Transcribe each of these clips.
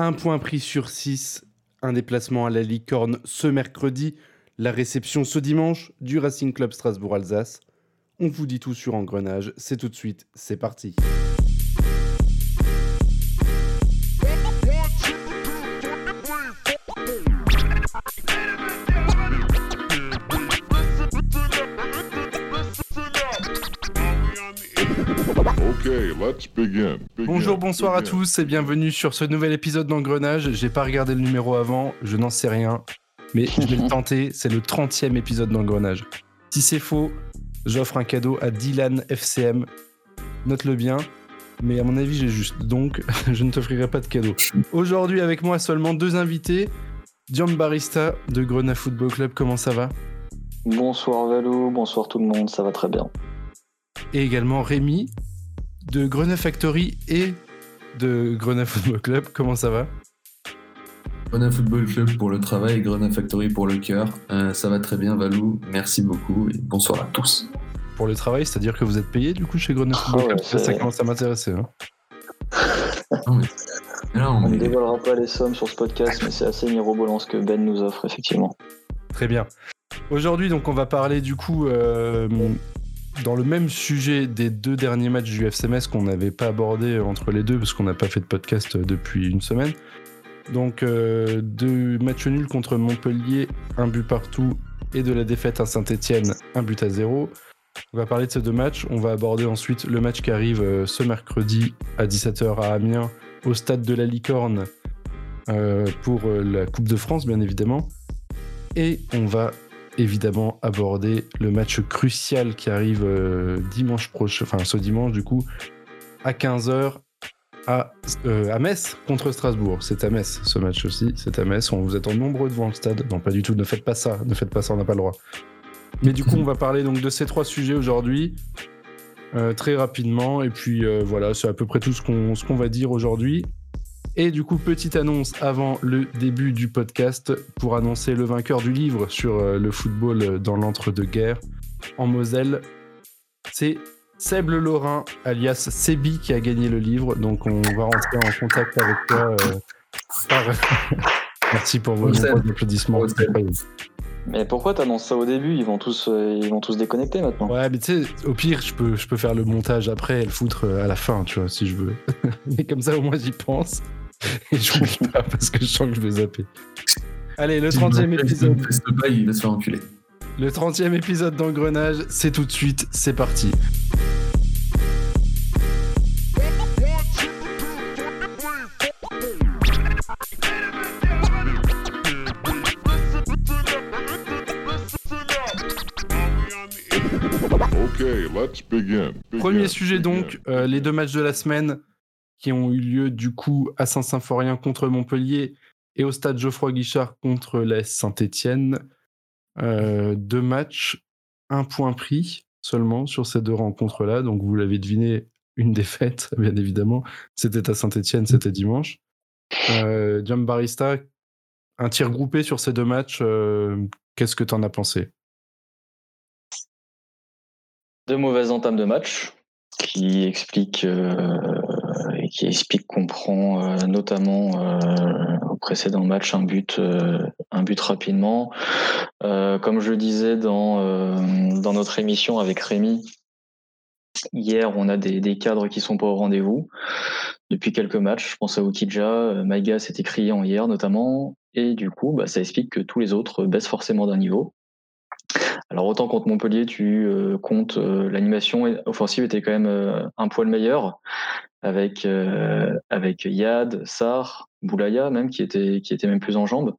Un point pris sur 6, un déplacement à la Licorne ce mercredi, la réception ce dimanche du Racing Club Strasbourg-Alsace. On vous dit tout sur Engrenage, c'est tout de suite, c'est parti. Bonsoir à tous et bienvenue sur ce nouvel épisode d'Engrenage. J'ai pas regardé le numéro avant, je n'en sais rien, mais je vais le tenter. C'est le 30e épisode d'Engrenage. Si c'est faux, j'offre un cadeau à Dylan FCM. Note-le bien, mais à mon avis, j'ai juste. Donc, je ne t'offrirai pas de cadeau. Aujourd'hui, avec moi, seulement deux invités. Dion Barista de Grenade Football Club, comment ça va? Bonsoir Valou, bonsoir tout le monde, ça va très bien. Et également Rémi de Grenade Factory et de Grenade Football Club. Comment ça va? Grenade Football Club pour le travail et Grenade Factory pour le cœur. Euh, ça va très bien, Valou. Merci beaucoup et bonsoir à tous. Pour le travail, c'est-à-dire que vous êtes payé du coup chez Grenade Football Club? Ça commence à m'intéresser. Hein. on ne dévoilera pas les sommes sur ce podcast, mais c'est assez mirobolant ce que Ben nous offre, effectivement. Très bien. Aujourd'hui, donc, on va parler du coup euh, dans le même sujet des deux derniers matchs du FCMS qu'on n'avait pas abordé entre les deux parce qu'on n'a pas fait de podcast depuis une semaine. Donc euh, deux matchs nuls contre Montpellier, un but partout et de la défaite à Saint-Etienne, un but à zéro. On va parler de ces deux matchs. On va aborder ensuite le match qui arrive euh, ce mercredi à 17h à Amiens au stade de la Licorne euh, pour la Coupe de France bien évidemment. Et on va évidemment aborder le match crucial qui arrive euh, dimanche prochain, enfin ce dimanche du coup, à 15h à, euh, à Metz contre Strasbourg. C'est à Metz ce match aussi, c'est à Metz. On vous attend nombreux devant le stade. Non, pas du tout, ne faites pas ça, ne faites pas ça, on n'a pas le droit. Mais du coup, on va parler donc de ces trois sujets aujourd'hui. Euh, très rapidement et puis voilà c'est à peu près tout ce qu'on ce qu'on va dire aujourd'hui et du coup, petite annonce avant le début du podcast pour annoncer le vainqueur du livre sur euh, le football dans l'entre-deux-guerres en Moselle. C'est Seb Le Lorrain, alias Sebi, qui a gagné le livre. Donc, on va rentrer en contact avec toi. Euh, Merci pour vos applaudissements. Mais pourquoi t'annonces ça au début? Ils vont tous, euh, ils vont tous déconnecter maintenant. Ouais, mais tu sais, au pire, je peux, je peux faire le montage après et le foutre à la fin, tu vois, si je veux. mais comme ça, au moins, j'y pense. Et je j'oublie pas parce que je sens que je vais zapper. Allez, le 30e épisode. il va se faire enculer. Le 30e épisode d'Engrenage, c'est tout de suite, c'est parti. let's begin. Premier sujet donc, euh, les deux matchs de la semaine qui ont eu lieu du coup à Saint-Symphorien contre Montpellier et au stade Geoffroy Guichard contre la Saint-Étienne. Euh, deux matchs, un point pris seulement sur ces deux rencontres-là. Donc vous l'avez deviné, une défaite, bien évidemment. C'était à Saint-Étienne, c'était dimanche. Euh, Barista, un tir groupé sur ces deux matchs. Euh, qu'est-ce que tu en as pensé? Deux mauvaises entames de match qui expliquent euh, qui explique qu'on prend euh, notamment euh, au précédent match un but, euh, rapidement. comme je le disais dans, notre émission avec Rémi, hier on a des, cadres qui sont pas au rendez-vous depuis quelques matchs. Je pense à Oukidja, Maïga s'est écrit en hier notamment, et du coup bah, ça explique que tous les autres baissent forcément d'un niveau. Alors autant contre Montpellier, tu comptes l'animation offensive était quand même un poil meilleur, avec euh, avec Yad, Sar, Boulaya même qui était qui était même plus en jambes.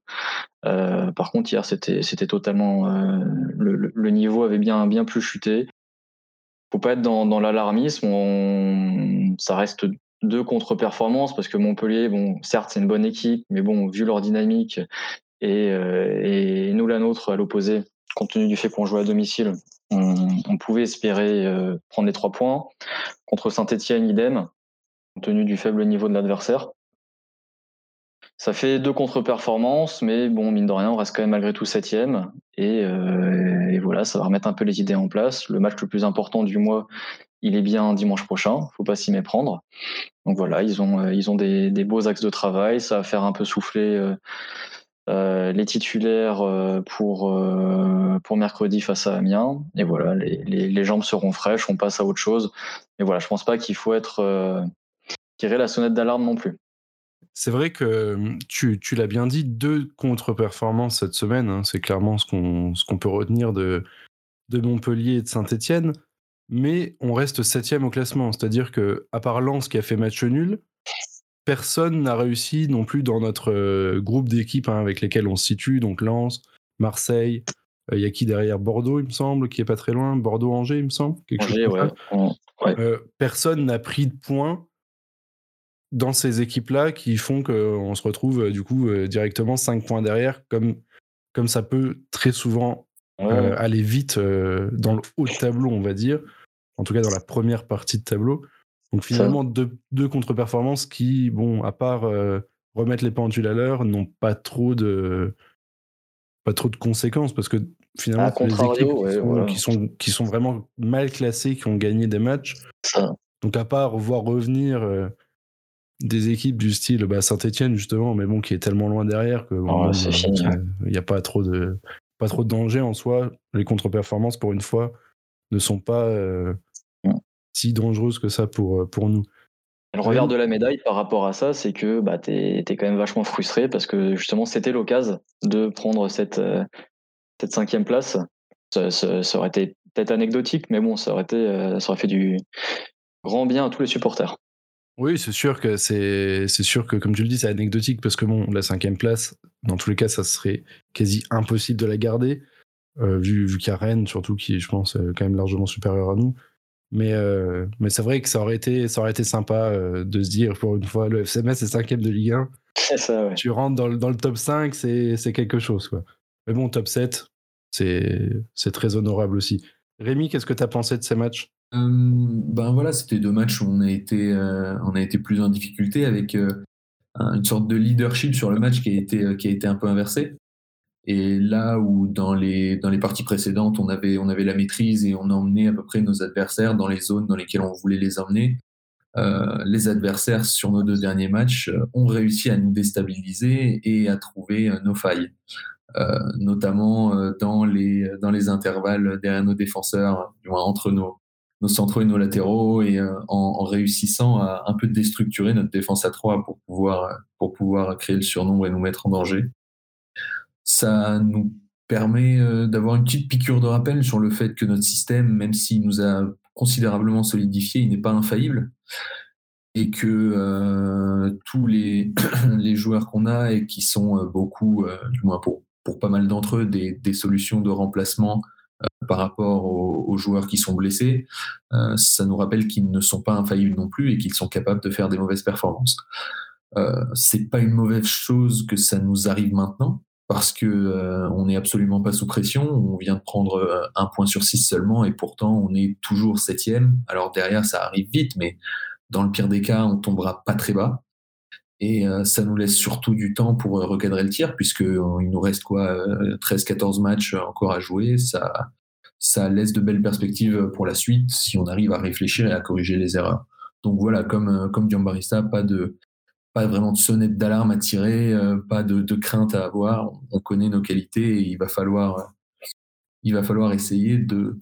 Euh, par contre hier c'était c'était totalement euh, le, niveau avait bien bien plus chuté. Faut pas être dans, dans l'alarmisme. Ça reste deux contre-performances parce que Montpellier, bon, certes c'est une bonne équipe, mais bon vu leur dynamique et, et nous la nôtre à l'opposé, compte tenu du fait qu'on joue à domicile, on, pouvait espérer prendre les trois points. Contre Saint-Etienne, idem tenu du faible niveau de l'adversaire. ça fait deux contre-performances, mais bon, mine de rien, on reste quand même malgré tout septième. Et, et voilà, ça va remettre un peu les idées en place. Le match le plus important du mois, il est bien dimanche prochain. Faut pas s'y méprendre. Donc voilà, ils ont, ont des, beaux axes de travail. Ça va faire un peu souffler euh, les titulaires euh, pour, euh, pour mercredi face à Amiens. Et voilà, les, les, jambes seront fraîches, on passe à autre chose. Mais voilà, je pense pas qu'il faut être tirer la sonnette d'alarme non plus. C'est vrai que tu, tu l'as bien dit, deux contre-performances cette semaine. Hein, c'est clairement ce qu'on ce qu'on peut retenir de, de Montpellier et de Saint-Etienne. Mais on reste septième au classement. C'est-à-dire que, à part Lens qui a fait match nul, personne n'a réussi non plus dans notre euh, groupe d'équipes hein, avec lesquels on se situe, donc Lens, Marseille. Euh, il y a qui derrière? Bordeaux, il me semble, qui est pas très loin. Bordeaux-Angers, il me semble. Euh, personne n'a pris de points dans ces équipes-là qui font qu'on se retrouve du coup directement 5 points derrière, comme, comme ça peut très souvent aller vite dans le haut de tableau, on va dire. En tout cas, dans la première partie de tableau. Donc finalement, deux, deux contre-performances qui, bon, à part euh, remettre les pendules à l'heure, n'ont pas trop de pas trop de conséquences parce que finalement, les équipes qui, sont, qui, sont, vraiment mal classées, qui ont gagné des matchs. Donc à part voir revenir euh, des équipes du style bah, Saint-Etienne justement, mais bon, qui est tellement loin derrière que il n'y a pas trop de pas trop de danger en soi. Les contre-performances, pour une fois, ne sont pas euh, si dangereuse que ça pour, euh, pour nous. Le revers de la médaille par rapport à ça, c'est que bah, tu es, quand même vachement frustré parce que justement, c'était l'occasion de prendre cette, euh, cette cinquième place. Ça, aurait été peut-être anecdotique, mais bon, ça aurait, été, euh, ça aurait fait du grand bien à tous les supporters. Oui, c'est sûr que c'est sûr que comme tu le dis, c'est anecdotique parce que bon, la cinquième place, dans tous les cas, ça serait quasi impossible de la garder vu, vu qu'il y a Rennes surtout qui est, je pense, quand même largement supérieur à nous. Mais, euh, mais c'est vrai que ça aurait été, ça aurait été sympa euh, de se dire pour une fois, le FCMS est cinquième de Ligue 1. Ça, ouais. Tu rentres dans le, dans le top 5, c'est quelque chose. Quoi. Mais bon, top 7, c'est très honorable aussi. Rémi, qu'est-ce que tu as pensé de ces matchs? Euh, Ben voilà, c'était deux matchs où on a été, on a été plus en difficulté avec une sorte de leadership sur le match qui a été, qui a été un peu inversé. Et là où dans les, dans les parties précédentes, on avait, on avait la maîtrise et on emmenait à peu près nos adversaires dans les zones dans lesquelles on voulait les emmener, euh, les adversaires sur nos deux derniers matchs euh, ont réussi à nous déstabiliser et à trouver euh, nos failles, notamment dans, les, dans les intervalles derrière nos défenseurs, entre nos, nos centraux et nos latéraux, et en, en, réussissant à un peu déstructurer notre défense à trois pour pouvoir, pour pouvoir créer le surnombre et nous mettre en danger ça nous permet euh, d'avoir une petite piqûre de rappel sur le fait que notre système, même s'il nous a considérablement solidifié, il n'est pas infaillible et que euh, tous les, joueurs qu'on a et qui sont euh, beaucoup, du moins pour, pour pas mal d'entre eux, des, solutions de remplacement par rapport aux, aux, joueurs qui sont blessés, ça nous rappelle qu'ils ne sont pas infaillibles non plus et qu'ils sont capables de faire des mauvaises performances. c'est pas une mauvaise chose que ça nous arrive maintenant, parce que euh, on n'est absolument pas sous pression. On vient de prendre euh, un point sur six seulement et pourtant on est toujours septième. Alors derrière ça arrive vite, mais dans le pire des cas on tombera pas très bas. Et euh, ça nous laisse surtout du temps pour recadrer le tir puisque il nous reste quoi 13-14 matchs encore à jouer. Ça ça laisse de belles perspectives pour la suite si on arrive à réfléchir et à corriger les erreurs. Donc voilà, comme comme Barista, pas de pas vraiment de sonnette d'alarme à tirer, euh, pas de, de, crainte à avoir. On connaît nos qualités et il va falloir, il va falloir essayer de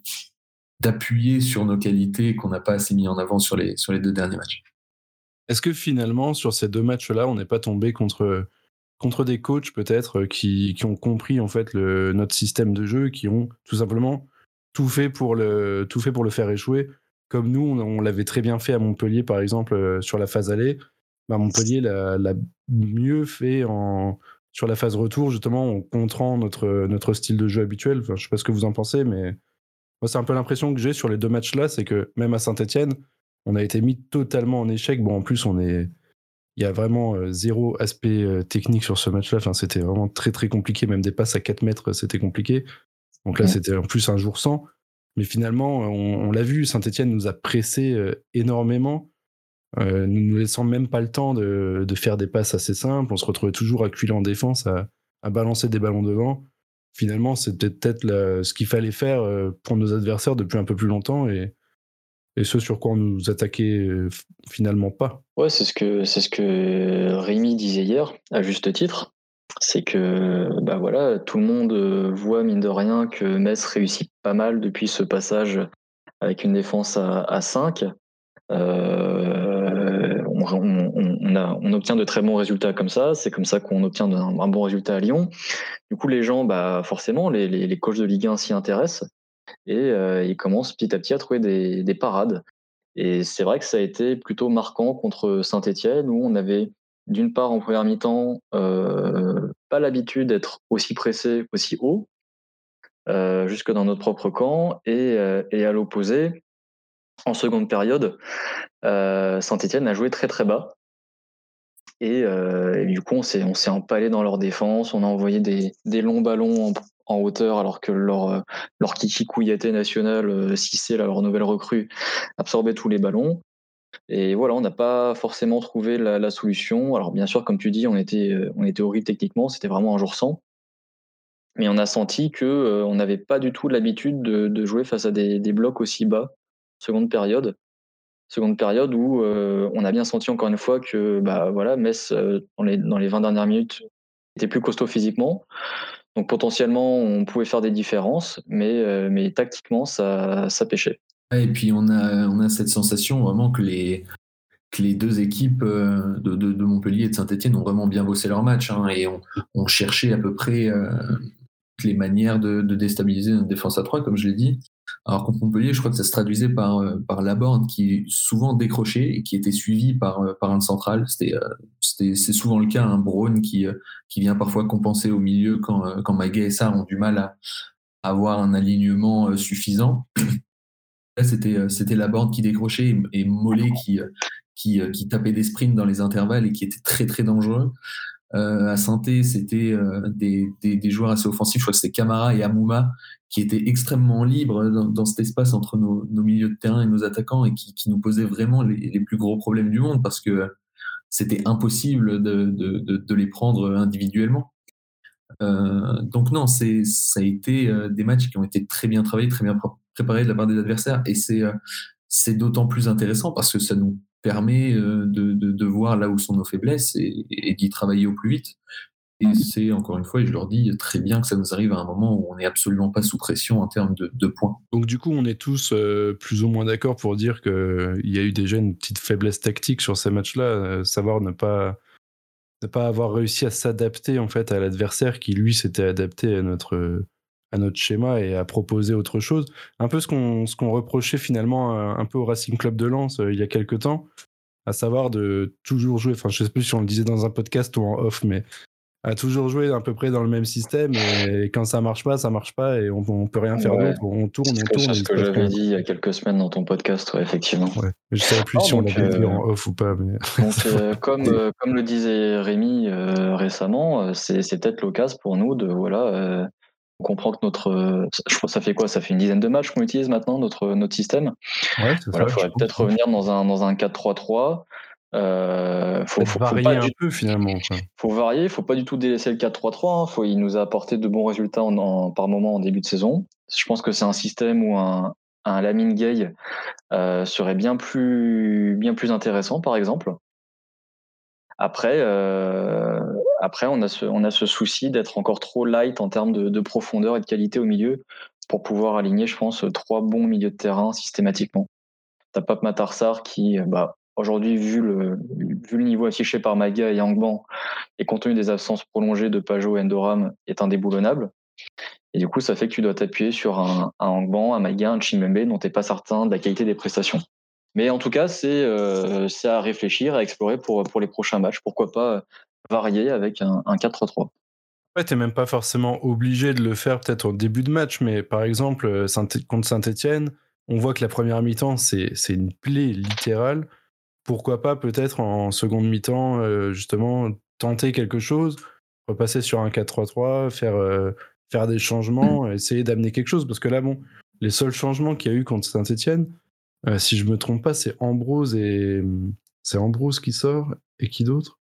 d'appuyer sur nos qualités qu'on n'a pas assez mis en avant sur les, sur les deux derniers matchs. Est-ce que finalement, sur ces deux matchs-là, on n'est pas tombé contre, contre des coachs peut-être qui, qui, ont compris en fait notre système de jeu, qui ont tout simplement tout fait pour le, tout fait pour le faire échouer, comme nous, on, l'avait très bien fait à Montpellier par exemple euh, sur la phase allée bah, Montpellier l'a mieux fait en, sur la phase retour, justement, en contrant notre, notre style de jeu habituel. Enfin, je sais pas ce que vous en pensez, mais moi, c'est un peu l'impression que j'ai sur les deux matchs-là, c'est que même à Saint-Etienne, on a été mis totalement en échec. Bon, en plus, on est. Il y a vraiment euh, zéro aspect euh, technique sur ce match-là. Enfin, c'était vraiment très très compliqué. Même des passes à 4 mètres, c'était compliqué. Donc là, ouais. c'était en plus un jour sans. Mais finalement, on, on l'a vu, Saint-Etienne nous a pressé euh, énormément. Euh, nous ne laissant même pas le temps de, faire des passes assez simples. On se retrouvait toujours acculé en défense, à, balancer des ballons devant. Finalement, c'était peut-être ce qu'il fallait faire euh, pour nos adversaires depuis un peu plus longtemps et, ce sur quoi on nous attaquait euh, finalement pas. Ouais, c'est ce que c'est ce que Rémi disait hier, à juste titre. C'est que bah voilà, tout le monde voit mine de rien que Metz réussit pas mal depuis ce passage avec une défense à, à 5. Euh, on, obtient de très bons résultats comme ça. C'est comme ça qu'on obtient un, bon résultat à Lyon. Du coup, les gens, bah, forcément, les, les, coachs de Ligue 1 s'y intéressent et euh, ils commencent petit à petit à trouver des, parades. Et c'est vrai que ça a été plutôt marquant contre Saint-Etienne où on avait d'une part en première mi-temps euh, pas l'habitude d'être aussi pressé, aussi haut, jusque dans notre propre camp, et à l'opposé, en seconde période, euh, Saint-Etienne a joué très très bas. Et, euh, du coup, on s'est, empalé dans leur défense. On a envoyé des, longs ballons en, hauteur alors que leur, leur Kiki national, euh, Cissé, leur nouvelle recrue, absorbait tous les ballons. Et voilà, on n'a pas forcément trouvé la, solution. Alors bien sûr, comme tu dis, on était, on était horrible techniquement, c'était vraiment un jour sans. Mais on a senti que on n'avait pas du tout l'habitude de, jouer face à des blocs aussi bas seconde période. Seconde période où euh, on a bien senti encore une fois que bah, voilà, Metz, euh, dans, les, dans les 20 dernières minutes, était plus costaud physiquement. Donc potentiellement, on pouvait faire des différences, mais, euh, mais tactiquement, ça, ça pêchait. Et puis on a, on a cette sensation vraiment que les, que les deux équipes de, de, Montpellier et de Saint-Etienne ont vraiment bien bossé leur match hein, et ont, cherché à peu près les manières de, de, déstabiliser notre défense à 3, comme je l'ai dit. Alors contre Montpellier, je crois que ça se traduisait par, euh, par Laborde qui souvent décroché et qui était suivi par, euh, par un central. Euh, c'était, c'est souvent le cas, un Braun qui, qui vient parfois compenser au milieu quand, quand Maguet et ça ont du mal à avoir un alignement suffisant. Là, c'était, c'était Laborde qui décrochait et, Mollet qui, qui, qui tapait des sprints dans les intervalles et qui était très très dangereux. Euh, à Santé, c'était euh, des, des, joueurs assez offensifs. Je crois que c'était Camara et Amouma qui étaient extrêmement libres dans, cet espace entre nos, nos, milieux de terrain et nos attaquants et qui, qui nous posaient vraiment les, les, plus gros problèmes du monde parce que c'était impossible de, de, de, les prendre individuellement. Euh, donc non, c'est ça a été euh, des matchs qui ont été très bien travaillés, très bien préparés de la part des adversaires et c'est c'est d'autant plus intéressant parce que ça nous permet euh, de, de, voir là où sont nos faiblesses et, d'y travailler au plus vite. Et c'est encore une fois, et je leur dis très bien que ça nous arrive à un moment où on n'est absolument pas sous pression en termes de, points. Donc du coup, on est tous euh, plus ou moins d'accord pour dire qu'il y a eu déjà une petite faiblesse tactique sur ces matchs-là, euh, savoir ne pas ne pas avoir réussi à s'adapter en fait à l'adversaire qui lui s'était adapté à notre à notre schéma et à proposer autre chose. Un peu ce qu'on qu'on reprochait finalement un peu au Racing Club de Lens euh, il y a quelques temps, à savoir de toujours jouer, enfin je sais plus si on le disait dans un podcast ou en off, mais à toujours jouer à peu près dans le même système et quand ça marche pas, ça marche pas et on, on peut rien faire d'autre. On tourne, on tourne. C'est ce que j'avais dit il y a quelques semaines dans ton podcast, ouais, effectivement. Ouais. Je sais plus si on l'avait dit en euh, off ou pas. Mais... Donc, euh, comme, comme le disait Rémi récemment, c'est peut-être l'occasion pour nous de voilà on comprend que notre, je crois, ça fait quoi? Ça fait une dizaine de matchs qu'on utilise maintenant notre notre système. Ouais, voilà, il faudrait peut-être revenir dans un dans un 4-3-3. Euh, faut, faut, varier pas un peu finalement. Il Faut varier, il faut pas du tout délaisser le 4-3-3. Hein. Faut, il nous a apporté de bons résultats en, par moment en début de saison. Je pense que c'est un système où un, un Lamine Gay euh, serait bien plus bien plus intéressant, par exemple. Après, euh, après on, a ce, souci d'être encore trop light en termes de, profondeur et de qualité au milieu pour pouvoir aligner, je pense, trois bons milieux de terrain systématiquement. T'as Pape Matarsar qui, bah, aujourd'hui, vu le, niveau affiché par Maga et Yangban et compte tenu des absences prolongées de Pajot et Endoram, est indéboulonnable. Et du coup, ça fait que tu dois t'appuyer sur un, un Angban, un Maga, un Chimembe dont tu n'es pas certain de la qualité des prestations. Mais en tout cas, euh, c'est à réfléchir, à explorer pour les prochains matchs. Pourquoi pas varier avec un, 4-3-3 Ouais, t'es même pas forcément obligé de le faire peut-être au début de match, mais par exemple, euh, contre Saint-Etienne, on voit que la première mi-temps, c'est une plaie littérale. Pourquoi pas peut-être en seconde mi-temps, euh, justement, tenter quelque chose, repasser sur un 4-3-3, faire, faire des changements, essayer d'amener quelque chose. Parce que là, bon, les seuls changements qu'il y a eu contre Saint-Etienne, euh, si je me trompe pas, c'est Ambrose et C'est Ambrose qui sort et qui d'autre?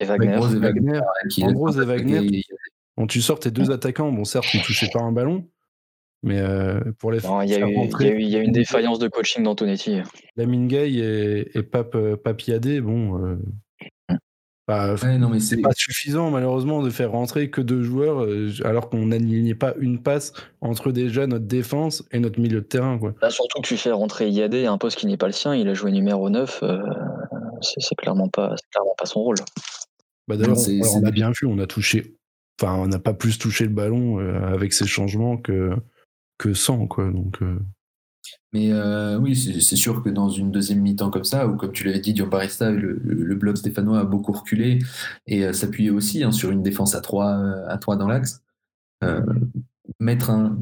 Et Wagner. Et Wagner. qui- Bon, tu sors tes deux attaquants. Bon, certes, ils touchaient pas un ballon, mais euh, pour les Il y, y y a une défaillance de coaching d'Antonetti. Lamine Gay et, et Pape, euh, Papiadé, bon, euh, bah, Ouais, non, mais c'est pas suffisant malheureusement de faire rentrer que deux joueurs euh, alors qu'on n'alignait pas une passe entre déjà notre défense et notre milieu de terrain. Quoi. Là, surtout que tu fais rentrer Yadé à un poste qui n'est pas le sien. Il a joué numéro 9. euh, c'est c'est clairement, pas- c'est clairement pas son rôle. Bah, D'ailleurs, on, a bien vu, on a touché, enfin, on n'a pas plus touché le ballon euh, avec ces changements que, que sans. Quoi, donc, euh, Mais euh, oui, c'est sûr que dans une deuxième mi-temps comme ça, où comme tu l'avais dit, Dion Barista, le, bloc stéphanois a beaucoup reculé et euh, s'appuyait aussi hein, sur une défense à 3 à trois dans l'axe. Mettre, un,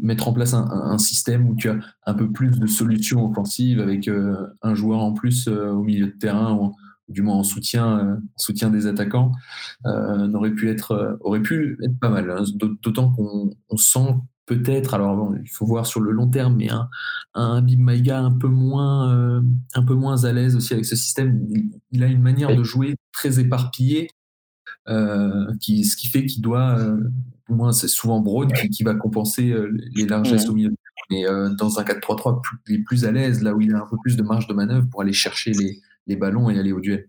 mettre en place un, système où tu as un peu plus de solutions offensives avec un joueur en plus au milieu de terrain ou du moins en soutien, euh, en soutien des attaquants, euh, n'aurait pu être, euh, aurait pu être pas mal. hein. D'aut- D'autant qu'on on sent peut-être, alors bon, il faut voir sur le long terme, mais un, un Maiga un peu moins, euh, un peu moins à l'aise aussi avec ce système. Il, il a une manière Oui. de jouer très éparpillée, euh, qui, ce qui fait qu'il doit, euh, au moins c'est souvent Broad qui, qui va compenser les largesses au milieu. Mais dans un 4-3-3, plus- il est plus à l'aise, là où il a un peu plus de marge de manœuvre pour aller chercher les, les ballons et aller au duel.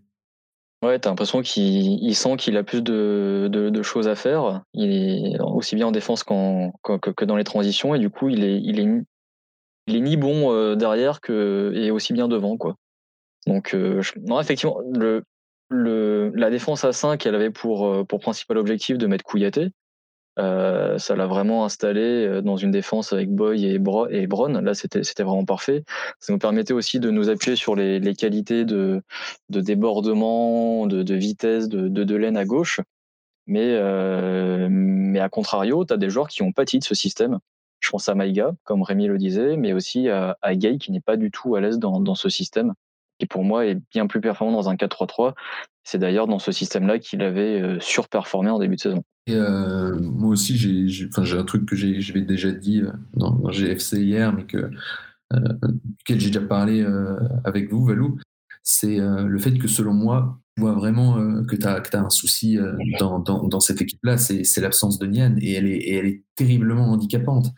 Ouais, t'as l'impression qu'il il sent qu'il a plus de, choses à faire. Il est aussi bien en défense qu'en- que, dans les transitions. Et du coup, il est, ni- bon euh, derrière que, et aussi bien devant. Quoi. Donc, euh, non, effectivement, la défense à 5, elle avait pour, euh, pour principal objectif de mettre Kouyaté. Euh, ça l'a vraiment installé euh, dans une défense avec Boy et, Bro Bron. Là, c'était vraiment parfait. Ça nous permettait aussi de nous appuyer sur les, qualités de, de débordement, de, vitesse de, Delaine à gauche. Mais, euh, à contrario, tu as des joueurs qui ont pâti de ce système. Je pense à Maïga, comme Rémi le disait, mais aussi à, à Gay, qui n'est pas du tout à l'aise dans, ce système, qui pour moi est bien plus performant dans un 4-3-3. C'est d'ailleurs dans ce système-là qu'il avait surperformé en début de saison. Et euh, moi aussi, j'ai un truc que j'avais déjà dit euh, dans, dans GFC hier, mais que, euh, duquel j'ai déjà parlé avec vous, Valou. C'est le fait que, selon moi, je vois vraiment que tu as, un souci dans, cette équipe-là, c'est l'absence de Nian, et elle est, terriblement handicapante.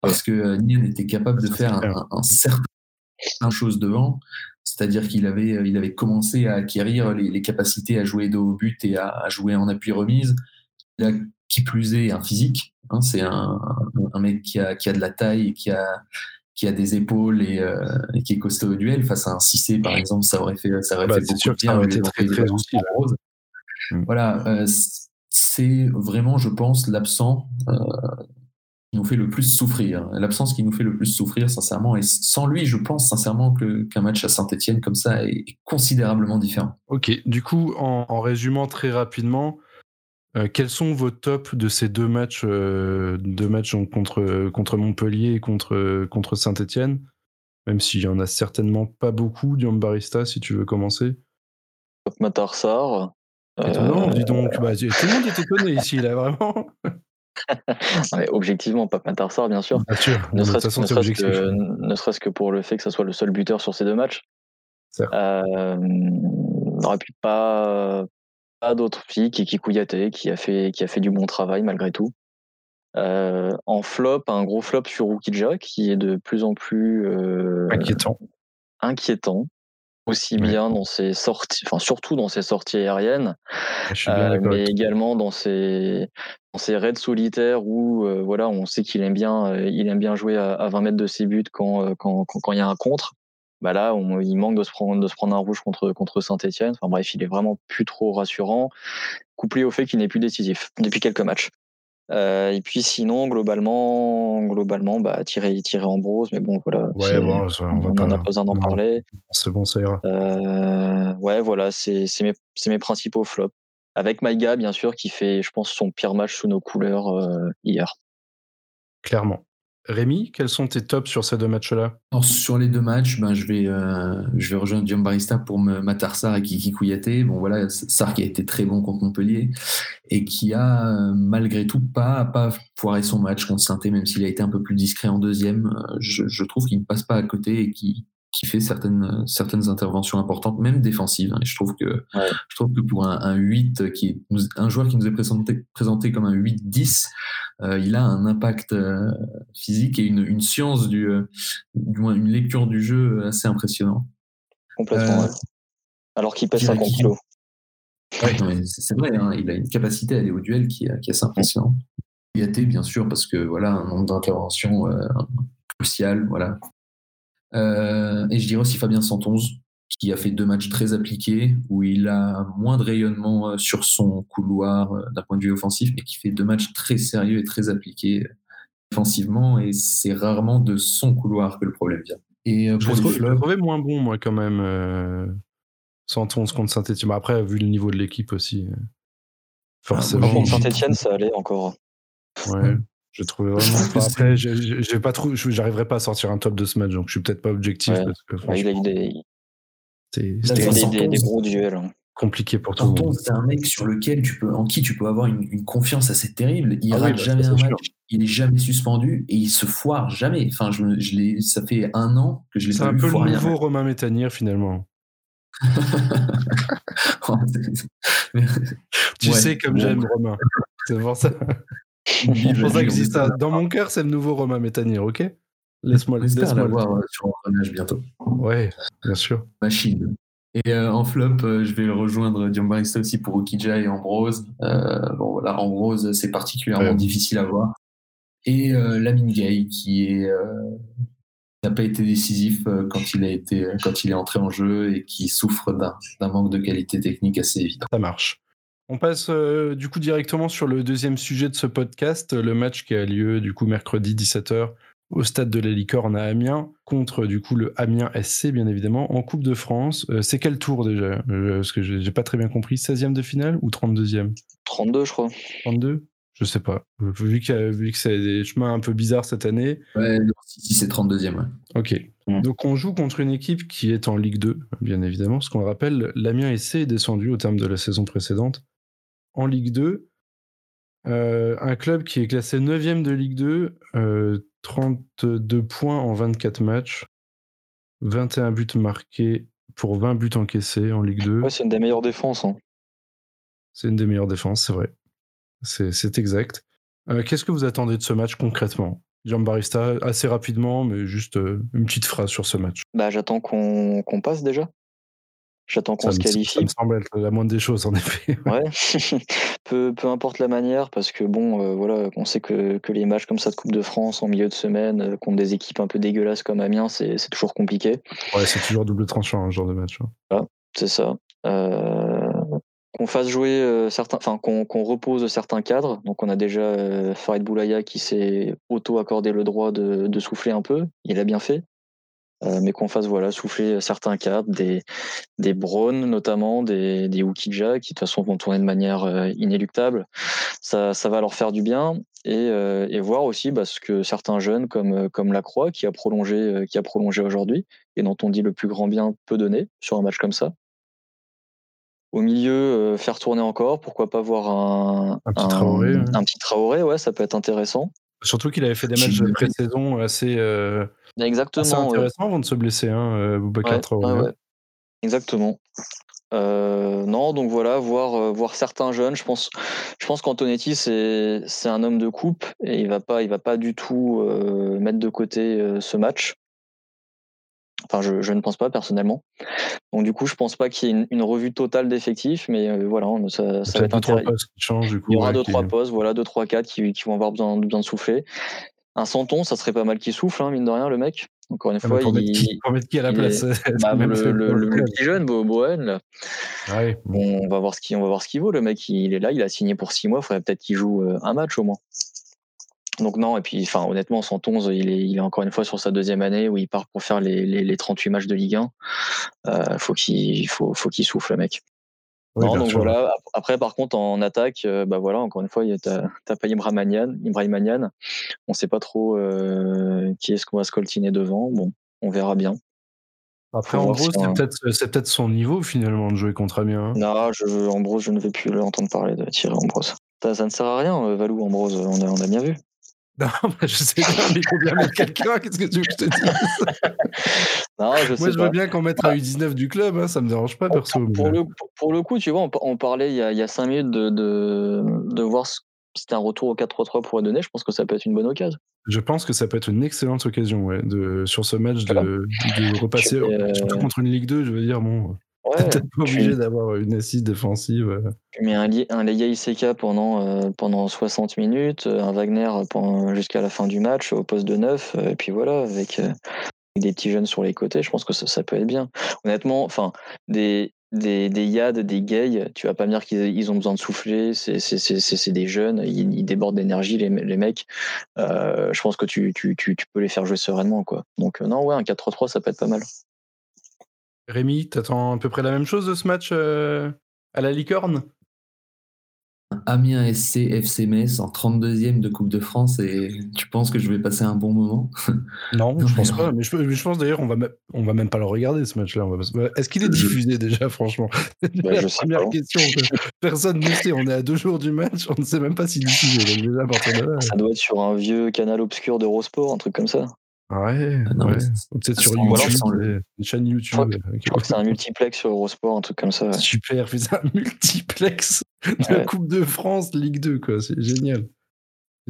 Parce que Nian était capable de faire un, un certain chose devant, c'est-à-dire qu'il avait, commencé à acquérir les, capacités à jouer dos au but et à jouer en appui remise. Il a, qui plus est, un physique. hein, c'est un, mec qui a, qui a de la taille et qui a, qui a des épaules et, euh, et qui est costaud au duel. Face à un Cissé, par exemple, ça aurait fait, ça aurait Bah, fait c'est beaucoup sûr de que ça aurait été très, très rose. Mm. Voilà, euh, c'est vraiment, je pense, l'absent euh, qui nous fait le plus souffrir. L'absence qui nous fait le plus souffrir, sincèrement. Et sans lui, je pense sincèrement que- qu'un match à Saint-Etienne comme ça est considérablement différent. Ok, du coup, en, en résumant très rapidement, euh, quels sont vos tops de ces deux matchs, euh, deux matchs donc, contre, contre Montpellier et contre, contre Saint-Etienne Même s'il y en a certainement pas beaucoup, Dion Barista, si tu veux commencer. Matarsar. Étonnant, euh, dis donc. Bah, tout le monde est étonné ici, là, vraiment. ouais, objectivement, Pape Matarsar, bien sûr. Bien sûr, Ne de toute serait-ce façon, ne c'est serait-ce objectif. que, ne serait-ce que pour le fait que ça soit le seul buteur sur ces deux matchs. Euh, on n'aurait pu pas, pas d'autres filles qui, qui Kouyaté, qui a fait qui a fait du bon travail malgré tout. Euh, en flop, un gros flop sur Rukija qui est de plus en plus euh, Inquiétant. inquiétant, aussi Ouais. bien dans ses sorties, enfin surtout dans ses sorties aériennes, euh, mais également dans ses dans ses raids solitaires où voilà, on sait qu'il aime bien il aime bien jouer à, à 20 mètres de ses buts quand euh, quand quand quand il y a un contre. Bah là, on- il manque de se prendre de se prendre un rouge contre contre Saint-Étienne. Enfin bref, il est vraiment plus trop rassurant, couplé au fait qu'il n'est plus décisif depuis quelques matchs. Euh, et puis sinon, globalement, globalement, bah tirer tirer en brose, mais bon voilà. Ouais, c'est- bon, ça, on on n'en pas. besoin d'en parler. C'est bon, ça ira. Euh, ouais, voilà, c'est c'est mes, c'est mes principaux flops. Avec Maïga, bien sûr, qui fait, je pense, son pire match sous nos couleurs euh, hier. Clairement. Rémi, quels sont tes tops sur ces deux matchs-là? Sur les deux matchs, ben, je, vais, euh, je vais rejoindre Dion Barista pour me Matar Sarr et Kiki Kouyaté. Bon, voilà, Sarr qui a été très bon contre Montpellier et qui a, euh, malgré tout, pas, pas foiré son match contre saint même s'il a été un peu plus discret en deuxième. Euh, je, je trouve qu'il ne passe pas à côté et qui qui fait certaines, certaines interventions importantes, même défensives. hein. Et je trouve que, je trouve que pour un, un 8, qui est, un joueur qui nous est présenté, présenté comme un 8-10, euh, il a un impact euh, physique et une, une science, du, euh, du moins une lecture du jeu assez impressionnante. Complètement. Euh, ouais. Alors qu'il pèse dirais 50 qu'il- kilos. Non, mais c'est vrai, hein, il a une capacité à aller au duel qui, est- qui est assez impressionnante. Yaté, bien sûr, parce que voilà, un nombre d'interventions euh, crucial, voilà. Euh, et je dirais aussi Fabien Santonze, qui a fait deux matchs très appliqués, où il a moins de rayonnement euh, sur son couloir euh, d'un point de vue offensif, mais qui fait deux matchs très sérieux et très appliqués euh, offensivement, et c'est rarement de son couloir que le problème vient. Et euh, Je pour je flops, trouvé moins bon, moi, quand même. Euh, 111 contre Saint-Etienne. Après, vu le niveau de l'équipe aussi. euh, Forcément. Par contre, Saint-Etienne, ça allait encore. Ouais. Je trouvais vraiment. Après, pas je- J'arriverai pas à sortir un top de ce match, donc je suis peut-être pas objectif Ouais. parce que Ouais, il a eu des, c'était des, Santonze- des- des gros duels. hein. compliqué pour tout le monde. c'est un mec sur lequel tu peux, en qui tu peux avoir une, une confiance assez terrible. Il Ah oui, rate bah, jamais un sûr. match, il est jamais suspendu et il se foire jamais. Enfin, je, je ça fait un an que je l'ai C'est un peu le nouveau. Romain Métanier, finalement. Mais- Tu Ouais, sais comme bon. j'aime Romain. C'est pour ça. C'est pour ça que je dis ça. Dans mon cœur, c'est le nouveau Romain Métanier, ok? Laisse-moi On espère laisse-moi le l'avoir euh, sur l'engrenage bientôt. Ouais, bien sûr. Machine. Et euh, en flop, euh, je vais rejoindre Diombarista aussi pour Okija et Ambrose. Euh, bon, voilà, Ambrose, c'est particulièrement Ouais. difficile à voir. Et euh, Lamine Gay, qui est euh, n'a pas été décisif quand il a été quand il est entré en jeu et qui souffre d'un d'un manque de qualité technique assez évident. Ça marche. On passe euh, du coup directement sur le deuxième sujet de ce podcast, le match qui a lieu du coup mercredi 17h au stade de la Licorne à Amiens contre du coup le Amiens SC bien évidemment en Coupe de France. Euh, c'est quel tour déjà? Euh, Parce que j'ai pas très bien compris. 16e de finale ou 32e 32, je crois. 32 Je sais pas. Vu, y a- vu que c'est des chemins un peu bizarres cette année. Ouais, si, c'est 32e. ouais. Ok. Donc on joue contre une équipe qui est en Ligue 2, bien évidemment. Ce qu'on rappelle, l'Amiens SC est descendu au terme de la saison précédente en Ligue 2. Euh, un club qui est classé 9e de Ligue 2, euh, 32 points en 24 matchs, 21 buts marqués pour 20 buts encaissés en Ligue 2. Ouais, c'est une des meilleures défenses. hein. C'est une des meilleures défenses, c'est vrai. C'est exact. Euh, Qu'est-ce que vous attendez de ce match concrètement? Jean Barista, assez rapidement, mais juste euh, une petite phrase sur ce match. Bah, j'attends qu'on qu'on passe déjà. J'attends qu'on se me, ça qualifie. me semble être la moindre des choses, en effet. Ouais, peu, peu importe la manière, parce que bon, euh, voilà, on sait que, que les matchs comme ça de Coupe de France en milieu de semaine euh, contre des équipes un peu dégueulasses comme Amiens, c'est c'est toujours compliqué. Ouais, c'est toujours double tranchant, un genre de match. hein. C'est ça. Euh, qu'on fasse jouer certains, enfin qu'on repose certains cadres. Donc on a déjà Farid Boulaya qui s'est auto accordé le droit de, de souffler un peu. Il a bien fait. Euh, mais qu'on fasse voilà souffler certains cadres, des des Braun notamment, des des Ukija qui de toute façon vont tourner de manière euh, inéluctable. Ça ça va leur faire du bien et, euh, et voir aussi bah, ce que certains jeunes comme comme Lacroix qui a prolongé euh, qui a prolongé aujourd'hui et dont on dit le plus grand bien peut donner sur un match comme ça. Au milieu, euh, faire tourner encore, pourquoi pas voir un, Un petit Traoré, ouais. un petit Traoré, ouais, ça peut être intéressant. Surtout qu'il avait fait des matchs de pré-saison assez, euh, assez Exactement. ouais. intéressants avant de se blesser, hein, euh, Boubacar Ouais, ouais. Exactement. Euh, non, donc voilà, voir, euh, voir certains jeunes. Je pense, je pense qu'Antonetti c'est c'est un homme de coupe et il va pas, il va pas du tout euh, mettre de côté euh, ce match. Enfin, je, je ne pense pas personnellement. Donc du coup, je pense pas qu'il y ait une, une revue totale d'effectifs, mais euh, voilà, on- ça, ça va être intéressant. postes qui changent, du coup. Il y aura ouais, deux, trois postes, voilà, deux, trois, quatre qui, qui vont avoir besoin, besoin de souffler. Un Santon, ça serait pas mal qu'il souffle, hein, mine de rien, le mec. Encore une Ah fois, pour, mettre il, qui, pour mettre qui à la place bah, le, petit jeune, Bo- Bohen, là. Ouais, bon. Bon, on va voir ce qu'il, on va voir ce qu'il vaut. Le mec, il est là, il a signé pour six mois. Il faudrait peut-être qu'il joue euh, un match au moins. Donc non, et puis, enfin, honnêtement, 111, il est, il est encore une fois sur sa deuxième année où il part pour faire les, les, les 38 matchs de Ligue 1. Euh, faut qu'il, faut, faut qu'il souffle, le mec. Oui, non, donc sûr. voilà. Après, par contre, en attaque, euh, bah voilà, encore une fois, t'as, pas Ibrahimanian, Ibrahimanian. On sait pas trop euh, qui est-ce qu'on va scoltiner devant. Bon, on verra bien. Après, en gros, si c'est un- peut-être son niveau finalement de jouer contre Amiens. hein. Non, je, Ambrose, je ne vais plus l'entendre parler de Thierry Ambrose. Ça, ça ne sert à rien, euh, Valou, Ambrose, on a, on a bien vu. Non, bah, je sais pas, mais il faut bien mettre quelqu'un. Qu'est-ce que tu veux que je te dise? Non, je sais Moi, je pas. veux bien qu'en mettre un U19 du club, hein, ça me dérange pas, perso. Pour le, pour- pour le coup, tu vois, on, on parlait il y, a, il y a cinq minutes de, de, de voir ce- si c'était un retour au 4-3-3 pourrait donner. Je pense que ça peut être une bonne occasion. Je pense que ça peut être une excellente occasion, ouais, de, sur ce match, de, de repasser, euh, surtout contre une Ligue 2, je veux dire, bon, Ouais, t'es pas tu- obligé d'avoir une assise défensive. euh. Tu mets un, un Leia Iseka pendant, euh, pendant 60 minutes, euh, un Wagner jusqu'à la fin du match au poste de 9, euh, et puis voilà, avec, euh, des petits jeunes sur les côtés, je pense que ça, ça peut être bien. Honnêtement, enfin, des, des, des Yad, des Gay, tu vas pas me dire qu'ils ils ont besoin de souffler, c'est des jeunes, ils, ils débordent d'énergie, les, les mecs. Euh, je pense que tu, tu, tu, tu peux les faire jouer sereinement, quoi. Donc, non, ouais, un 4-3-3, ça peut être pas mal. Rémi, t'attends à peu près la même chose de ce match euh, à la licorne? Amiens SC FC Metz en 32e de Coupe de France et tu penses que je vais passer un bon moment? Non, Non, je pense pas. Mais je, mais je pense d'ailleurs, on va, on va même pas le regarder ce match-là. Va pas- Est-ce qu'il est Je- diffusé déjà, franchement? Bah, La je première question. quoi. Personne ne sait. On est à deux jours du match. On ne sait même pas s'il est diffusé. Donc déjà. Ça doit être sur un vieux canal obscur d'Eurosport, un truc comme ça. Ouais. Ah ouais. mais c'est- Ou Peut-être sur YouTube. voilà, sans euh, une chaîne Je crois YouTube. que- Je crois que c'est un multiplex sur Eurosport, un truc comme ça. ouais. Super, fais un multiplex de Ouais. Coupe de France, Ligue 2, quoi. C'est génial.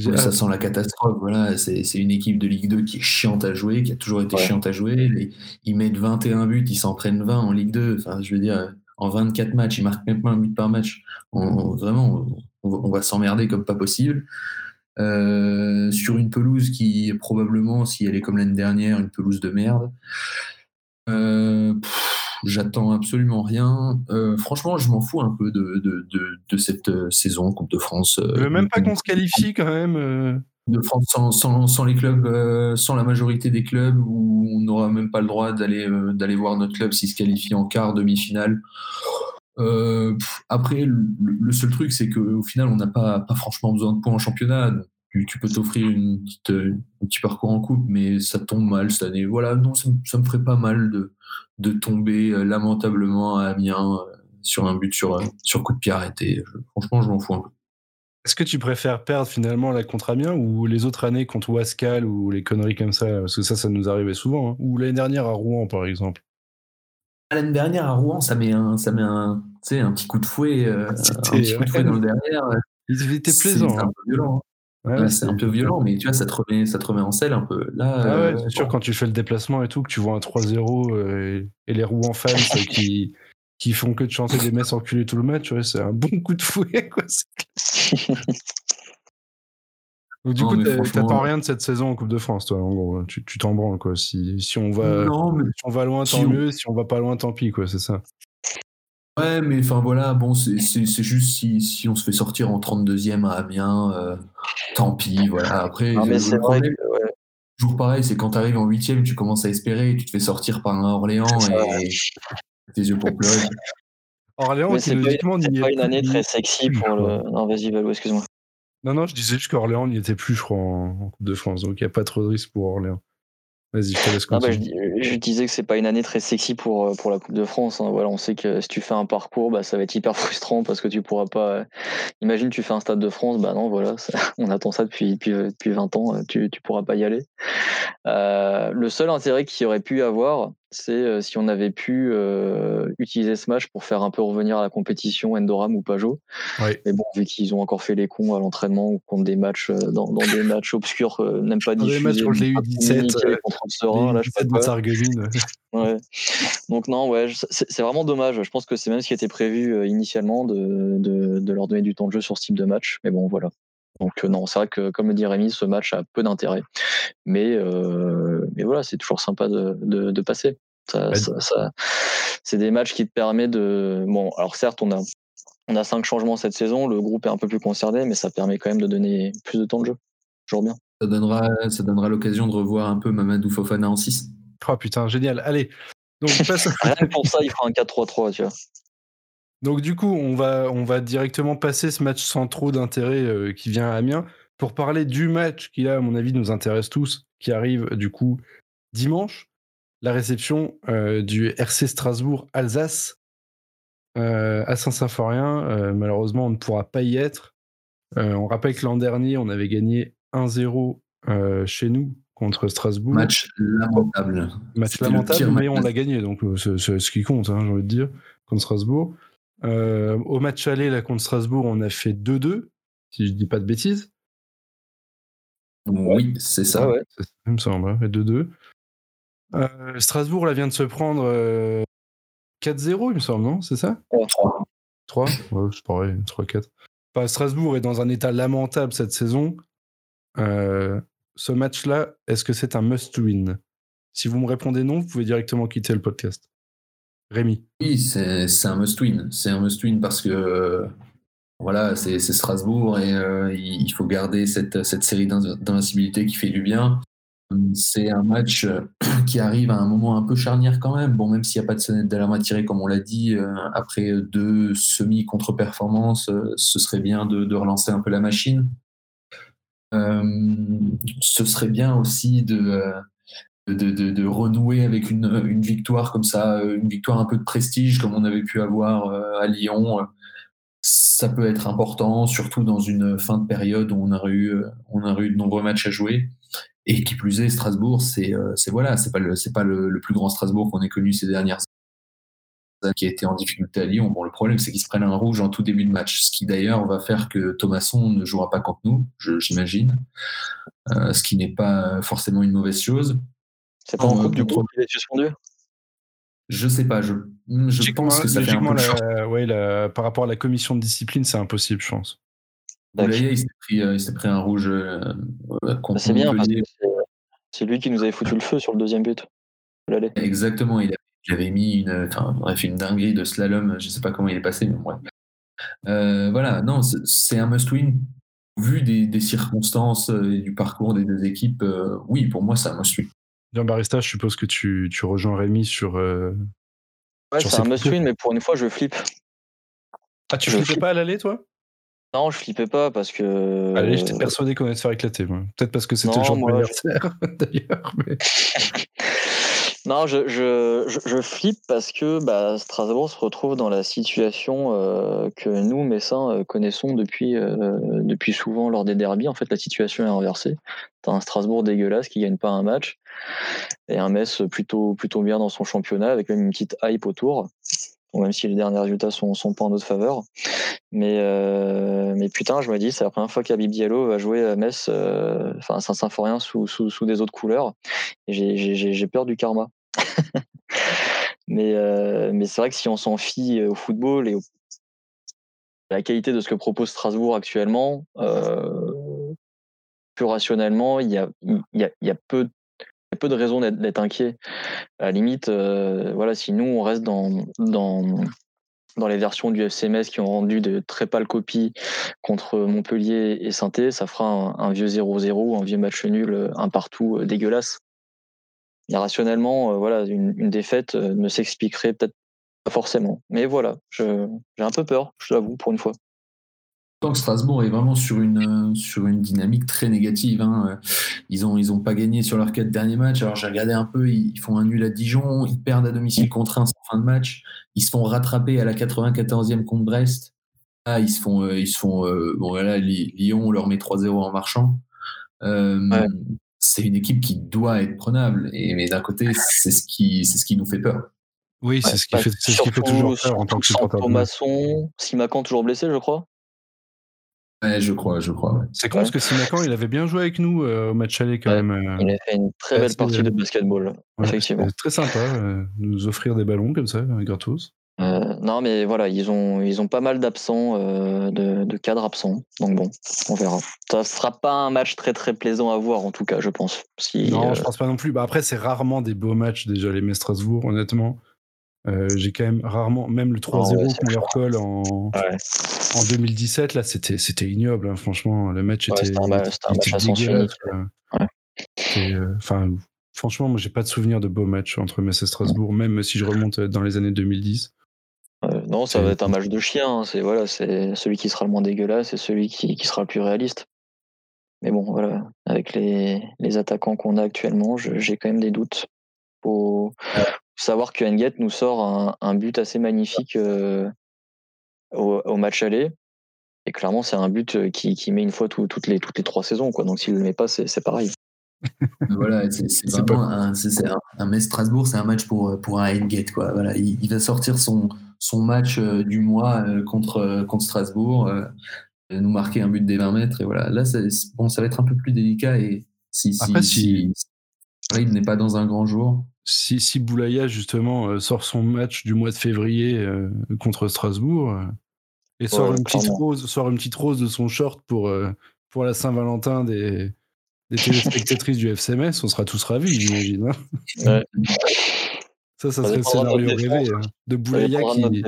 Ouais, ça sent la catastrophe. Voilà, c'est c'est une équipe de Ligue 2 qui est chiante à jouer, qui a toujours été Ouais. chiante à jouer. Les- ils mettent 21 buts, ils s'en prennent 20 en Ligue 2. Enfin, je veux dire, en 24 matchs, ils marquent même pas un but par match. On- on- vraiment, on va s'emmerder comme pas possible. Euh, sur une pelouse qui, probablement, si elle est comme l'année dernière, une pelouse de merde. Euh, J'attends absolument rien. Euh, franchement, je m'en fous un peu de, de, de, de cette saison Coupe de France. Tu veux même pas qu'on se qualifie quand même de France sans, sans, sans les clubs, sans la majorité des clubs, où on n'aura même pas le droit d'aller d'aller voir notre club s'il se qualifie en quart, demi-finale. Euh, pff, après, le, le seul truc, c'est qu'au final, on n'a pas, pas franchement besoin de points en championnat. Donc, Tu, tu peux t'offrir une petite, euh, un petit parcours en coupe, mais ça tombe mal cette année. Voilà, non, ça, me- ça me ferait pas mal de, de tomber euh, lamentablement à Amiens sur un but sur, sur coup de pied arrêté. Je- franchement, je m'en fous un peu. Est-ce que tu préfères perdre finalement la contre Amiens ou les autres années contre Wascal ou les conneries comme ça? Parce que ça, ça nous arrivait souvent. hein. Ou l'année dernière à Rouen, par exemple. L'année dernière à Rouen, ça met un, ça met un, sais, un petit coup de fouet, euh, un C'était- petit coup de fouet dans le derrière. Il était plaisant. C'est un hein. peu violent. hein. Ouais, Ouais, ouais, c'est un peu violent, mais tu vois, ça te remet, ça te remet en selle un peu. Là, Ah ouais, euh, c'est sûr, bon, quand tu fais le déplacement et tout, que tu vois un 3-0 euh, et, les Rouen fans euh, qui, qui font que de chanter des messes enculées tout le match, c'est un bon coup de fouet. Quoi. Donc, du Non, coup, t'attends rien de cette saison en Coupe de France, toi, en gros. Tu t'en branles, quoi. Si, si on va. non, mais Si on va loin, Si tant on- mieux. Si on va pas loin, tant pis, quoi, c'est ça. Ouais, mais enfin voilà, bon, c'est juste si, si on se fait sortir en 32e à Amiens, euh, tant pis, voilà. Après, Non, mais le c'est vrai que, ouais, toujours pareil, c'est quand tu arrives en 8e, tu commences à espérer, tu te fais sortir par un Orléans et tes yeux pour pleurer. Orléans, c'est pas, pas une année très sexy pour le. Non, vas-y, Valou, excuse-moi. Non, non, je disais juste qu'Orléans n'y était plus, je crois, en, en Coupe de France. Donc, il n'y a pas trop de risque pour Orléans. Vas-y, je te laisse bah, je, disais que c'est pas une année très sexy pour, euh, pour la Coupe de France. hein. Voilà, on sait que si tu fais un parcours, bah, ça va être hyper frustrant parce que tu pourras pas. euh, Imagine, tu fais un Stade de France, bah non, voilà, ça- on attend ça depuis, depuis, depuis 20 ans, euh, tu, tu pourras pas y aller. Euh, le seul intérêt qu'il aurait pu avoir, c'est euh, si on avait pu euh, utiliser ce match pour faire un peu revenir à la compétition Endoram ou Pajot. Mais bon, vu qu'ils ont encore fait les cons à l'entraînement ou contre des matchs euh, dans, dans des matchs obscurs, euh, même pas Dans des diffusés, matchs contre les même pas U17, communiqués euh, contre Serein, là, je sais pas. Ouais. Donc non, ouais, c'est vraiment dommage. Je pense que c'est même ce qui était prévu initialement de, de, de leur donner du temps de jeu sur ce type de match. Mais bon, voilà. Donc euh, non, c'est vrai que comme le dit Rémi, ce match a peu d'intérêt. Mais, euh, mais voilà, c'est toujours sympa de, de, de passer. Ça, ça- ça- c'est des matchs qui te permettent de. Bon, alors certes, on a, on a cinq changements cette saison. Le groupe est un peu plus concerné, mais ça permet quand même de donner plus de temps de jeu. Toujours bien. Ça donnera, ça donnera l'occasion de revoir un peu Mamadou Fofana en 6. Oh putain, génial. Allez. Donc, passe- Rien que pour ça, il fera un 4-3-3, tu vois. Donc du coup, on va, on va directement passer ce match sans trop d'intérêt euh, qui vient à Amiens pour parler du match qui, là, à mon avis, nous intéresse tous, qui arrive du coup dimanche, la réception euh, du RC Strasbourg-Alsace euh, à Saint-Symphorien. Malheureusement, on ne pourra pas y être. On rappelle que l'an dernier, on avait gagné 1-0 chez nous contre Strasbourg. Match lamentable. Match lamentable, mais on l'a gagné, donc c'est ce qui compte, hein, j'ai envie de dire, contre Strasbourg. Au match aller, là, contre Strasbourg, on a fait 2-2, si je dis pas de bêtises. Oui, c'est ça. ouais. Ça me semble, 2-2. Euh, Strasbourg là, vient de se prendre 4-0, il me semble, non C'est ça? 3. 3 Ouais, c'est pareil, 3-4. Strasbourg est dans un état lamentable cette saison. Euh, ce match-là, est-ce que c'est un must-win? Si vous me répondez non, vous pouvez directement quitter le podcast. Rémi Oui, c'est un must-win. C'est un must-win parce que voilà, c'est Strasbourg et euh, il faut garder cette, cette série d'invincibilité qui fait du bien. C'est un match euh, qui arrive à un moment un peu charnière quand même. Bon, même s'il n'y a pas de sonnette d'alarme à tirer, comme on l'a dit, euh, après deux semi-contre-performances, ce serait bien de, relancer un peu la machine. ce serait bien aussi de, de, renouer avec une, victoire comme ça, une victoire un peu de prestige, comme on avait pu avoir à Lyon ça peut être important, surtout dans une fin de période où on a eu, euh, on eu de nombreux matchs à jouer. Et qui plus est, Strasbourg, c'est euh, voilà, c'est pas le pas le, plus grand Strasbourg qu'on ait connu ces dernières années, qui a été en difficulté à Lyon. Bon, le problème, c'est qu'ils se prennent un rouge en tout début de match, ce qui d'ailleurs va faire que Thomasson ne jouera pas contre nous, j'imagine, euh, ce qui n'est pas forcément une mauvaise chose. C'est pas en Coupe du Groupe qu'il est suspendu? je sais pas, je, je pense que ça fait un peu par rapport à la commission de discipline, c'est impossible, je pense. Boulaye, il s'est pris, euh, pris, un rouge euh, euh, contre C'est bien, parce que c'est lui qui nous avait foutu le feu sur le deuxième but. Exactement, il avait mis une, enfin, bref, une dinguerie de slalom, je sais pas comment il est passé, mais bref. voilà, non, c'est un must-win. Vu des, des, circonstances et du parcours des deux équipes, oui, pour moi, c'est un must-win. Jean Barista, je suppose que tu, tu rejoins Rémi sur. Euh, ouais, c'est un must-win, mais pour une fois, je flippe. Ah, tu flippais pas à l'aller, toi? Non, je flippais pas parce que. Allez, j'étais persuadé qu'on allait se faire éclater. Peut-être parce que c'était le jour de l'anniversaire, d'ailleurs. Mais... Non, je, je, je, flippe parce que bah, Strasbourg se retrouve dans la situation euh, que nous, Messins, euh, connaissons depuis, euh, depuis souvent lors des derbies. En fait, la situation est inversée. T'as un Strasbourg dégueulasse qui gagne pas un match et un Metz plutôt, plutôt bien dans son championnat avec même une petite hype autour. même si les derniers résultats sont, sont pas en notre faveur. Mais, mais putain, je me dis, c'est la première fois qu'Abib Diallo va jouer à Metz, enfin Saint-Symphorien sous, sous, sous, des autres couleurs. J'ai peur du karma. mais euh, mais c'est vrai que si on s'en fie au football et à la qualité de ce que propose Strasbourg actuellement, euh, plus rationnellement, il y a, y a, y a peu peu de raisons d'être inquiet. À la limite, euh, voilà, si nous on reste dans, dans, dans les versions du FCMS qui ont rendu de très pâles copies contre Montpellier et saint ça fera un, vieux 0-0, un vieux match nul, un partout dégueulasse rationnellement, euh, voilà, une, défaite euh, ne s'expliquerait peut-être pas forcément. Mais voilà, j'ai un peu peur, je l'avoue, pour une fois. Tant que Strasbourg est vraiment sur une, sur une dynamique très négative. Hein. Ils n'ont ils ont pas gagné sur leurs quatre derniers matchs. Alors j'ai regardé un peu, ils font un nul à Dijon, ils perdent à domicile contre un sans fin de match. Ils se font rattraper à la 94e contre Brest. Ah, ils se font, euh, ils se font bon voilà, Lyon on leur met 3-0 en marchant c'est une équipe qui doit être prenable. Et, mais d'un côté, c'est ce, qui, c'est ce qui nous fait peur. Oui, c'est ce, qui fait, ce qui fait toujours peur en tant que supporter. Thomasson, Simacan toujours blessé, je crois. Ouais, je crois, je crois. C'est con parce que Simacan, il avait bien joué avec nous euh, au match aller quand même. Euh, il a fait une très belle partie de basketball, effectivement. C'est très sympa, euh, nous offrir des ballons comme ça, gratos. Euh, non, mais voilà, ils ont, ils ont pas mal d'absents, euh, de, cadres absents. Donc bon, on verra. Ça sera pas un match très très plaisant à voir, en tout cas, je pense. Si, non, je pense pas non plus. Bah, après, c'est rarement des beaux matchs, déjà, les Strasbourg, honnêtement. J'ai quand même rarement, même le 3-0 qu'on leur colle en, en 2017, là, c'était, c'était ignoble, hein, franchement. Le match était, un, match, Enfin, franchement, moi, j'ai pas de souvenir de beaux matchs entre Metz et Strasbourg, même si je remonte dans les années 2010. Euh, non, ça va être un match de chien. Hein. C'est voilà, c'est celui qui sera le moins dégueulasse et celui qui, sera le plus réaliste. Mais bon, voilà, avec les, attaquants qu'on a actuellement, j'ai quand même des doutes. Faut savoir que Enget nous sort un, but assez magnifique euh, au, match aller. Et clairement, c'est un but qui, qui, met une fois toutes, les, toutes les trois saisons. Quoi. Donc s'il ne le met pas, c'est pareil. voilà, c'est vraiment un, un, un Strasbourg, c'est un match pour, pour un endgate. Quoi. Voilà, il, il, va sortir son, son match du mois contre, contre Strasbourg, nous marquer un but des 20 mètres. Et voilà, là, ça, bon, ça va être un peu plus délicat. Et si, si, Après, si, il n'est pas dans un grand jour. Si, si Boulaya, justement, euh, sort son match du mois de février euh, contre Strasbourg euh, et sort, une petite rose, sort une petite rose de son short pour, pour la Saint-Valentin des, des téléspectatrices du FCMS, on sera tous ravis, j'imagine. Hein. Ça, ça, serait le scénario rêvé. Hein. De Boulaya qui.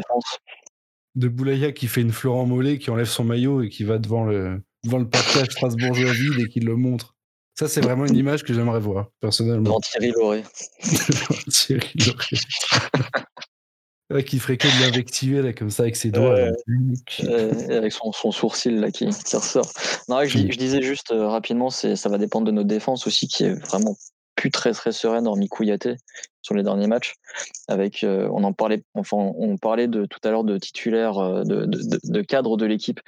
De Boulaya qui fait une Florent Mollet, qui enlève son maillot et qui va devant le, devant le partage strasbourgeois vide et qui le montre. Ça, c'est vraiment une image que j'aimerais voir, personnellement. Devant Thierry Lauré. Thierry Lauré. qui ferait que de l'invectiver, là, comme ça, avec ses doigts. avec son, son, sourcil, là, qui, ressort. Non, je, je, disais juste euh, rapidement, ça va dépendre de notre défense aussi, qui est vraiment plus très, très sereine, hormis Kouyaté sur les derniers matchs. Avec, euh, on en parlait, enfin, on parlait de tout à l'heure de titulaires, euh, de, de, de cadres de l'équipe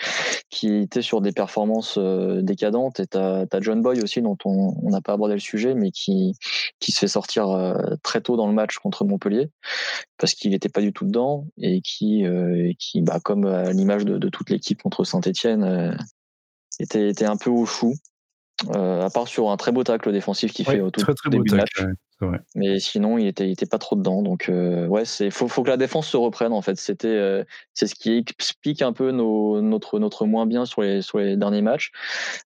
qui étaient sur des performances euh, décadentes. Et tu as, John Boy aussi, dont on n'a pas abordé le sujet, mais qui, qui se fait sortir très tôt dans le match contre Montpellier parce qu'il n'était pas du tout dedans et qui, qui bah, comme à l'image de, toute l'équipe contre Saint-Etienne, était, était un peu au chou. à part sur un très beau tacle défensif qu'il fait au tout début match. Mais sinon, il était, il était pas trop dedans. Donc, euh, ouais, c'est faut, faut que la défense se reprenne. En fait, c'était, euh, c'est ce qui explique un peu nos, notre, notre moins bien sur les, sur les derniers matchs.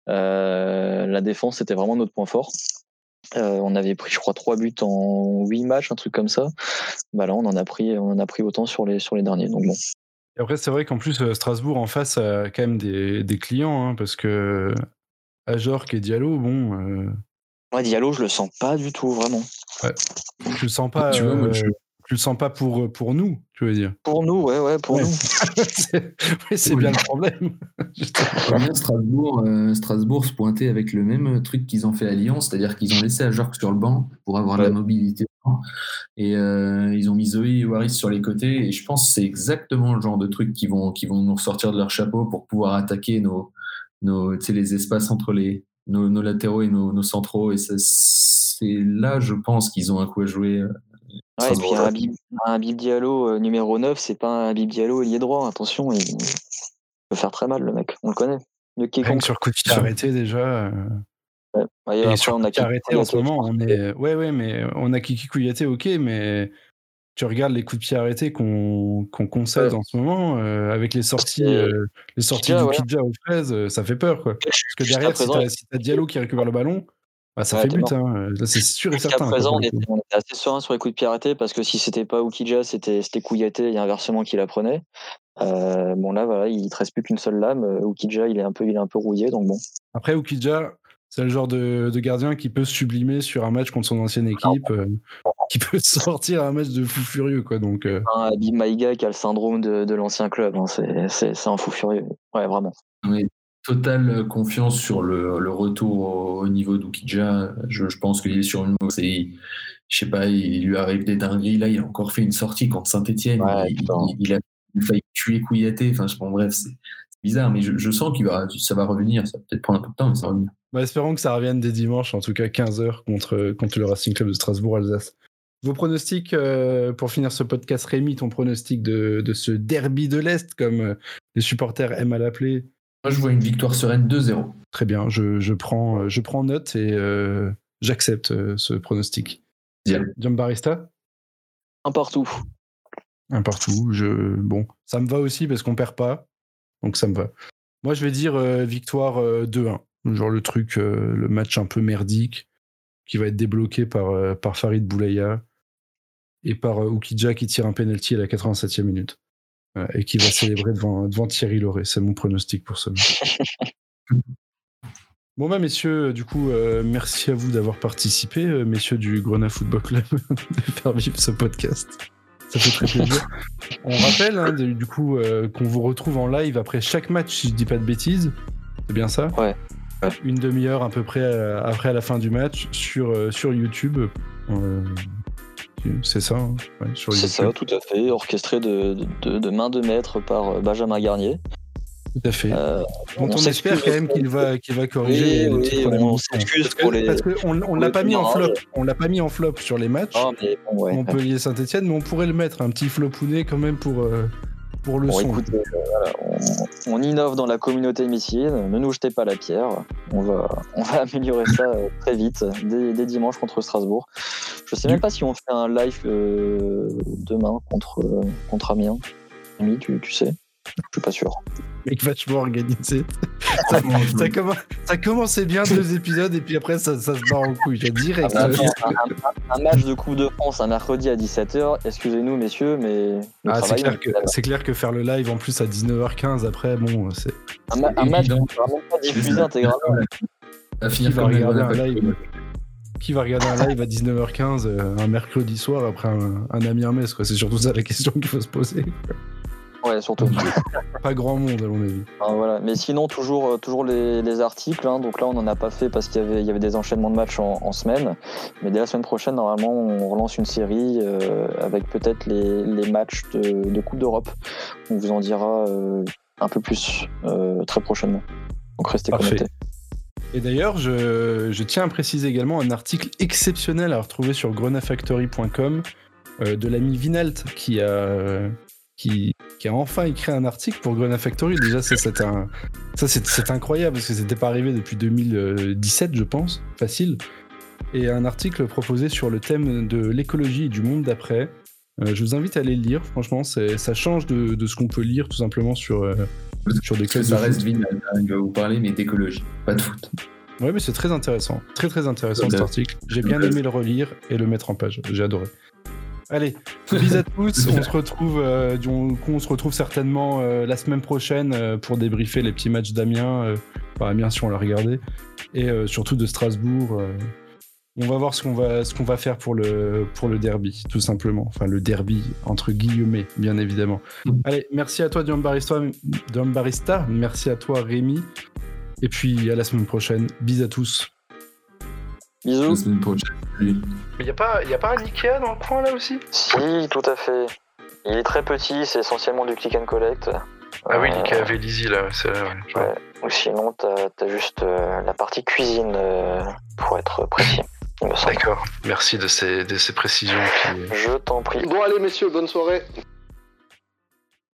Euh, la défense, c'était vraiment notre point fort. on avait pris, je crois, trois buts en huit matchs, un truc comme ça. Bah là, on en a pris, on en a pris autant sur les, sur les derniers. Donc bon. Et après, c'est vrai qu'en plus, Strasbourg en face a quand même des, des clients, hein, parce que Ajorc et Diallo, bon Ouais, Diallo, je le sens pas du tout, vraiment. Ouais. Je le sens pas. Tu vois, moi, je... Euh, le sens pas pour, pour nous, tu veux dire? Pour nous, ouais, ouais, pour nous. c'est bien le problème. Strasbourg, euh, Strasbourg se pointait avec le même truc qu'ils ont fait à Lyon, c'est-à-dire qu'ils ont laissé à Jork sur le banc pour avoir de la mobilité. Et euh, ils ont mis Zoé et Waris sur les côtés. Et je pense que c'est exactement le genre de truc qui vont, qui vont nous ressortir de leur chapeau pour pouvoir attaquer nos, nos, les espaces entre les, nos, latéraux et nos, centraux. Et c'est là, je pense, qu'ils ont un coup à jouer. Euh, ouais, et puis un Bib, un Diallo euh, numéro 9, c'est pas un Bib Diallo ailier droit, attention, il peut faire très mal le mec, on le connaît. Le Rien sur coup de arrêté déjà. Euh. Ouais. et sur on a arrêté en ce moment, on est. Ouais, ouais, mais on a Kiki Kouyaté, ok, mais tu regardes les coups de pied arrêtés qu'on concède en ce moment, euh, avec les sorties, euh, les sorties du Kidja aux fraises, euh, ça fait peur. Quoi. Parce que derrière, si t'as si Diallo qui récupère le ballon, bah, ça fait but. Hein. C'est sûr et certain. Présent, on était, assez serein sur les coups de pied arrêtés parce que si c'était pas Oukidja, c'était Kouyaté et inversement qui la prenait. bon, là, voilà, il ne reste plus qu'une seule lame. Oukidja, il est un peu, il est un peu rouillé, donc bon. Après, Oukidja, c'est le genre de, gardien qui peut se sublimer sur un match contre son ancienne équipe, euh, qui peut sortir un match de fou furieux. Quoi, donc, euh... Abib Maïga qui a le syndrome de, l'ancien club, hein, c'est un fou furieux. Ouais, vraiment. Oui, totale confiance sur le, retour au, niveau d'Ukidja. Je, je, pense qu'il est sur une c'est Je sais pas, il lui arrive des dingueries. Là, il a encore fait une sortie contre Saint-Etienne. il, a failli tuer Kouyaté. Enfin, bon, bref, c'est bizarre, mais je, sens que va, ça va revenir. Ça va peut-être prendre un peu de temps, mais ça va revenir. Bah, espérons que ça revienne dès dimanche, en tout cas 15h contre, contre le Racing Club de Strasbourg-Alsace. Vos pronostics euh, pour finir ce podcast, Rémi, ton pronostic de, de ce derby de l'Est, comme euh, les supporters aiment à l'appeler Moi, je vois une victoire sereine 2-0. Très bien, je, je, prends, euh, je prends note et j'accepte ce pronostic. John Barista Un partout. Un partout. Je... Bon, ça me va aussi parce qu'on perd pas. Donc ça me va. Moi, je vais dire victoire 2-1. Genre le truc, euh, le match un peu merdique qui va être débloqué par, euh, par Farid Boulaya et par euh, Oukidja qui tire un penalty à la 87e minute et qui va célébrer devant, devant Thierry Lauré. C'est mon pronostic pour ce match. Bon bah messieurs, du coup, merci à vous d'avoir participé, messieurs du Grenat Football Club, de faire vivre ce podcast. Ça fait très plaisir. On rappelle hein, du coup qu'on vous retrouve en live après chaque match, si je dis pas de bêtises. C'est bien ça? Ouais une demi-heure à peu près euh, après la fin du match sur, euh, sur YouTube. Euh, c'est ça, hein, C'est ça, tout à fait, orchestré de, de, main de maître par Benjamin Garnier. Tout à fait. Euh, on, espère quand même qu'il va, qu'il va corriger. Oui, on s'excuse pour les. Parce qu'on on l'a pas mis en flop. On l'a pas mis en flop sur les matchs. Oh, Montpellier Saint-Etienne, mais on pourrait le mettre un petit flopounet quand même pour. Euh, pour le son. Euh, on, innove dans la communauté missile, ne nous jetez pas la pierre. On va, on va améliorer ça très vite, dès, dimanche contre Strasbourg. Je sais même pas si on fait un live demain contre, contre Amiens. Tu, tu sais? Je suis pas sûr mec vachement organisé. ça, ça, commence, ça, commençait bien deux épisodes et puis après ça, se barre en couille. J'ai direct. Ah, un, match de Coupe de France un mercredi à 17h, excusez-nous messieurs, mais. Ah, c'est clair, que, clair que faire le live en plus à 19h15 après, bon, c'est. Un, match vraiment pas diffusé intégralement. À finir qui va regarder un live qui va regarder un live à 19h15 euh, un mercredi soir après un, un Amiens Metz C'est surtout ça la question qu'il faut se poser. Ouais, surtout. pas grand monde, à mon avis. voilà. Mais sinon, toujours, euh, toujours les, articles. Hein. Donc là, on n'en a pas fait parce qu'il y avait, y avait des enchaînements de matchs en, semaine. Mais dès la semaine prochaine, normalement, on relance une série euh, avec peut-être les, matchs de, Coupe d'Europe. On vous en dira euh, un peu plus très prochainement. Donc restez connectés. Et d'ailleurs, je, je, tiens à préciser également un article exceptionnel à retrouver sur grenafactory.com de l'ami Vinalt qui a, qui, qui, a enfin écrit un article pour Grenade Factory. Déjà, ça, c'est un, ça, c'est incroyable parce que c'était pas arrivé depuis 2017, je pense, facile. Et un article proposé sur le thème de l'écologie et du monde d'après. Euh, je vous invite à aller le lire. Franchement, ça change de, de ce qu'on peut lire tout simplement sur, euh, sur des clubs. Ça reste Vinal, il va vous parler, mais d'écologie, pas de foot. Ouais, mais c'est très intéressant. Très, très intéressant cet article. J'ai bien aimé le relire et le mettre en page. J'ai adoré. Allez, bisous à tous. on se retrouve, euh, certainement euh, la semaine prochaine euh, pour débriefer les petits matchs d'Amiens. enfin, Amiens si on l'a regardé, et surtout de Strasbourg. on va voir ce qu'on va, faire pour le, derby, tout simplement. Enfin, le derby entre guillemets, bien évidemment. Mm. Allez, merci à toi, Dion Barista. Merci à toi, Rémi. Et puis à la semaine prochaine. Bisous à tous. Bisous. Mais il n'y a, pas, a pas un Ikea dans le coin là aussi? Si, tout à fait. Il est très petit, c'est essentiellement du click and collect. Ah oui, l'Ikea Vélizy là, c'est là. Ouais. Ou sinon, t'as as juste euh, la partie cuisine euh, pour être précis. D'accord, merci de ces, de ces précisions. Je t'en prie. Bon, allez, messieurs, bonne soirée.